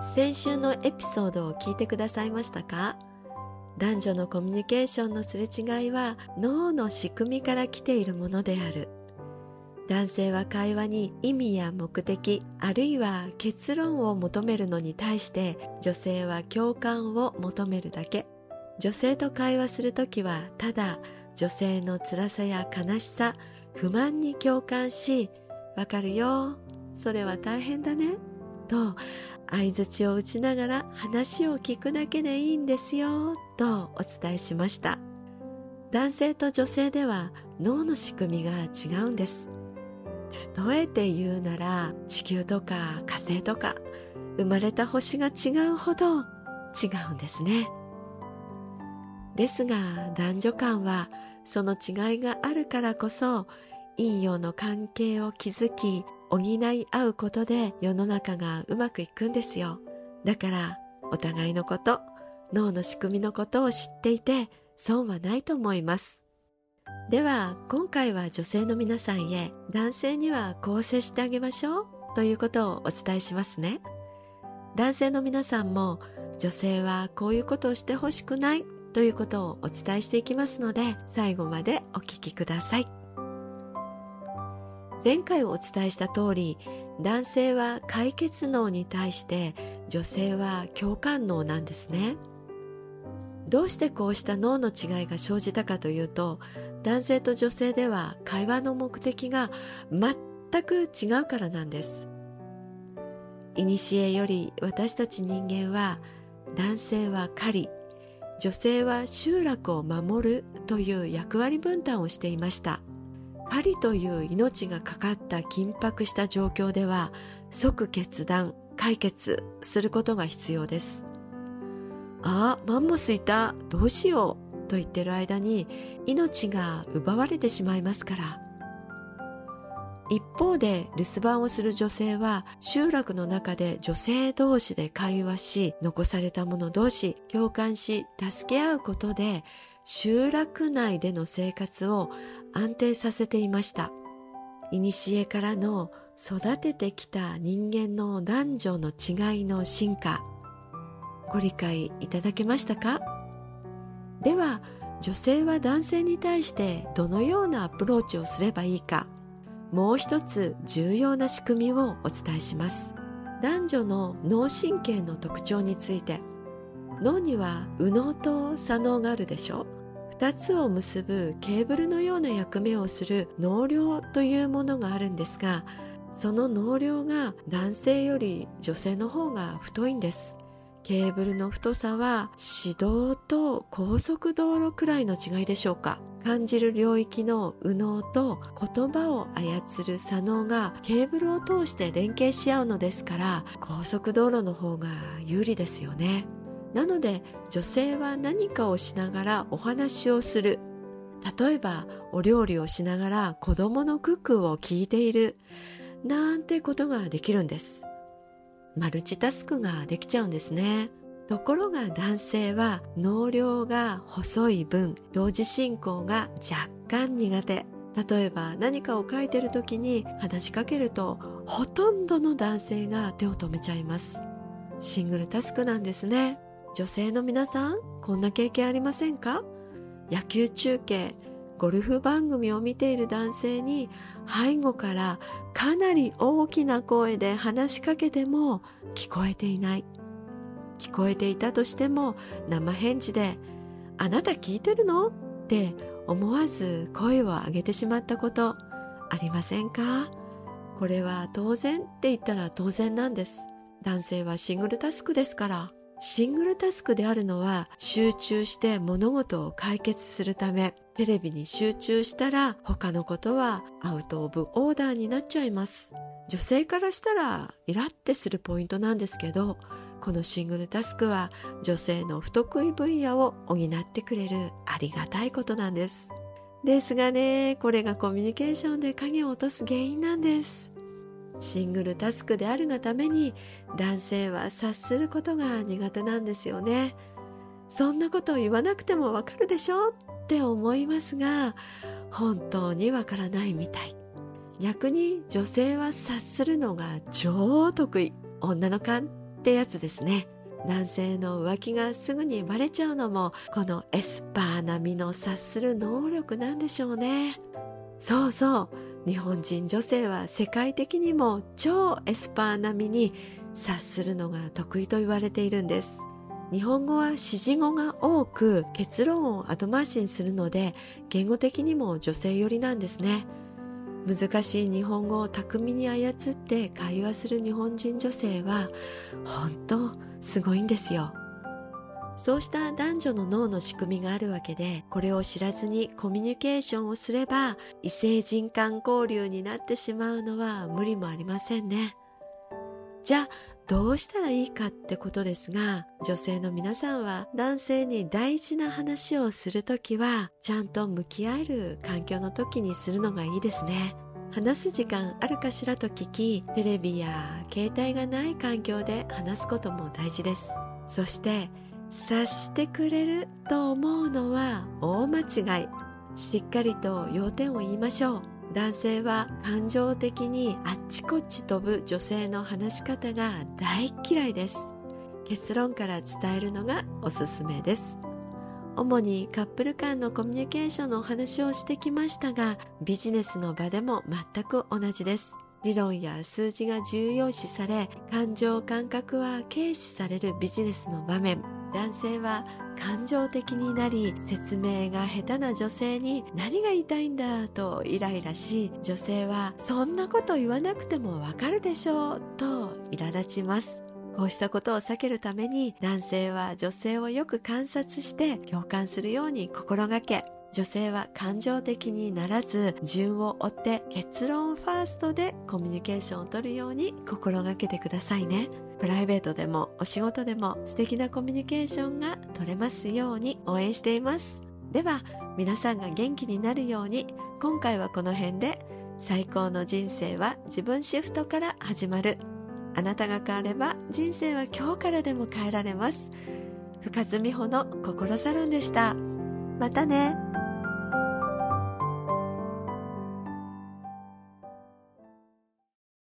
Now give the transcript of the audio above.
先週のエピソードを聞いてくださいましたか？男女のコミュニケーションのすれ違いは脳の仕組みから来ているものである。男性は会話に意味や目的あるいは結論を求めるのに対して女性は共感を求めるだけ。女性と会話するときはただ女性の辛さや悲しさ不満に共感しわかるよそれは大変だねと相槌を打ちながら話を聞くだけでいいんですよとお伝えしました。男性と女性では脳の仕組みが違うんです。例えて言うなら地球とか火星とか生まれた星が違うほど違うんですね。ですが男女間はその違いがあるからこそいいような関係を築き補い合うことで世の中がうまくいくんですよ。だからお互いのこと脳の仕組みのことを知っていて損はないと思います。では今回は女性の皆さんへ男性にはこう接してあげましょうということをお伝えしますね。男性の皆さんも女性はこういうことをしてほしくないということをお伝えしていきますので最後までお聞きください。前回お伝えした通り男性は解決脳に対して女性は共感脳なんですね。どうしてこうした脳の違いが生じたかというと男性と女性では会話の目的が全く違うからなんです。古より私たち人間は男性は狩り女性は集落を守るという役割分担をしていました。針という命がかかった緊迫した状況では即決断解決することが必要ですああマンモスいた。どうしようと言ってる間に命が奪われてしまいますから。一方で留守番をする女性は集落の中で女性同士で会話し残された者同士共感し助け合うことで集落内での生活を安定させていました。古からの育ててきた人間の男女の違いの進化。ご理解いただけましたか？では女性は男性に対してどのようなアプローチをすればいいか。もう一つ重要な仕組みをお伝えします。男女の脳神経の特徴について。脳には右脳と左脳があるでしょう。2つを結ぶケーブルのような役目をする脳梁というものがあるんですがその脳梁が男性より女性の方が太いんです。ケーブルの太さは指導と高速道路くらいの違いでしょうか。感じる領域の右脳と言葉を操る左脳がケーブルを通して連携し合うのですから高速道路の方が有利ですよね。なので女性は何かをしながらお話をする。例えばお料理をしながら子供のクックを聞いている。なんてことができるんです。マルチタスクができちゃうんですね。ところが男性は脳量が細い分同時進行が若干苦手。例えば何かを書いてる時に話しかけるとほとんどの男性が手を止めちゃいます。シングルタスクなんですね。女性の皆さんこんな経験ありませんか？野球中継ゴルフ番組を見ている男性に背後からかなり大きな声で話しかけても聞こえていない。聞こえていたとしても生返事で「あなた聞いてるの?」って思わず声を上げてしまったことありませんか？これは当然って言ったら当然なんです。男性はシングルタスクですから。シングルタスクであるのは集中して物事を解決するためテレビに集中したら他のことはアウトオブオーダーになっちゃいます。女性からしたらイラってするポイントなんですけどこのシングルタスクは女性の不得意分野を補ってくれるありがたいことなんです。ですがねこれがコミュニケーションで影を落とす原因なんです。シングルタスクであるがために男性は察することが苦手なんですよね。そんなことを言わなくてもわかるでしょって思いますが本当にわからないみたい。逆に女性は察するのが超得意。女の勘ってやつですね。男性の浮気がすぐにバレちゃうのもこのエスパー並みの察する能力なんでしょうね。そうそう。日本人女性は世界的にも超エスパー並みに察するのが得意と言われているんです。日本語は指示語が多く結論を後回しにするので言語的にも女性寄りなんですね。難しい日本語を巧みに操って会話する日本人女性は本当すごいんですよ。そうした男女の脳の仕組みがあるわけでこれを知らずにコミュニケーションをすれば異性人間交流になってしまうのは無理もありませんね。じゃあどうしたらいいかってことですが女性の皆さんは男性に大事な話をするときはちゃんと向き合える環境の時にするのがいいですね。話す時間あるかしらと聞きテレビや携帯がない環境で話すことも大事です。そして察してくれると思うのは大間違い。しっかりと要点を言いましょう。男性は感情的にあっちこっち飛ぶ女性の話し方が大嫌いです。結論から伝えるのがおすすめです。主にカップル間のコミュニケーションのお話をしてきましたがビジネスの場でも全く同じです。理論や数字が重要視され感情感覚は軽視されるビジネスの場面。男性は感情的になり説明が下手な女性に何が言いたいんだとイライラし女性はそんなこと言わなくてもわかるでしょうと苛立ちます。こうしたことを避けるために男性は女性をよく観察して共感するように心がけ。女性は感情的にならず順を追って結論ファーストでコミュニケーションをとるように心がけてくださいね。プライベートでもお仕事でも素敵なコミュニケーションが取れますように応援しています。では皆さんが元気になるように今回はこの辺で最高の人生は自分シフトから始まる。あなたが変われば人生は今日からでも変えられます。深津美穂の心サロンでした。またね。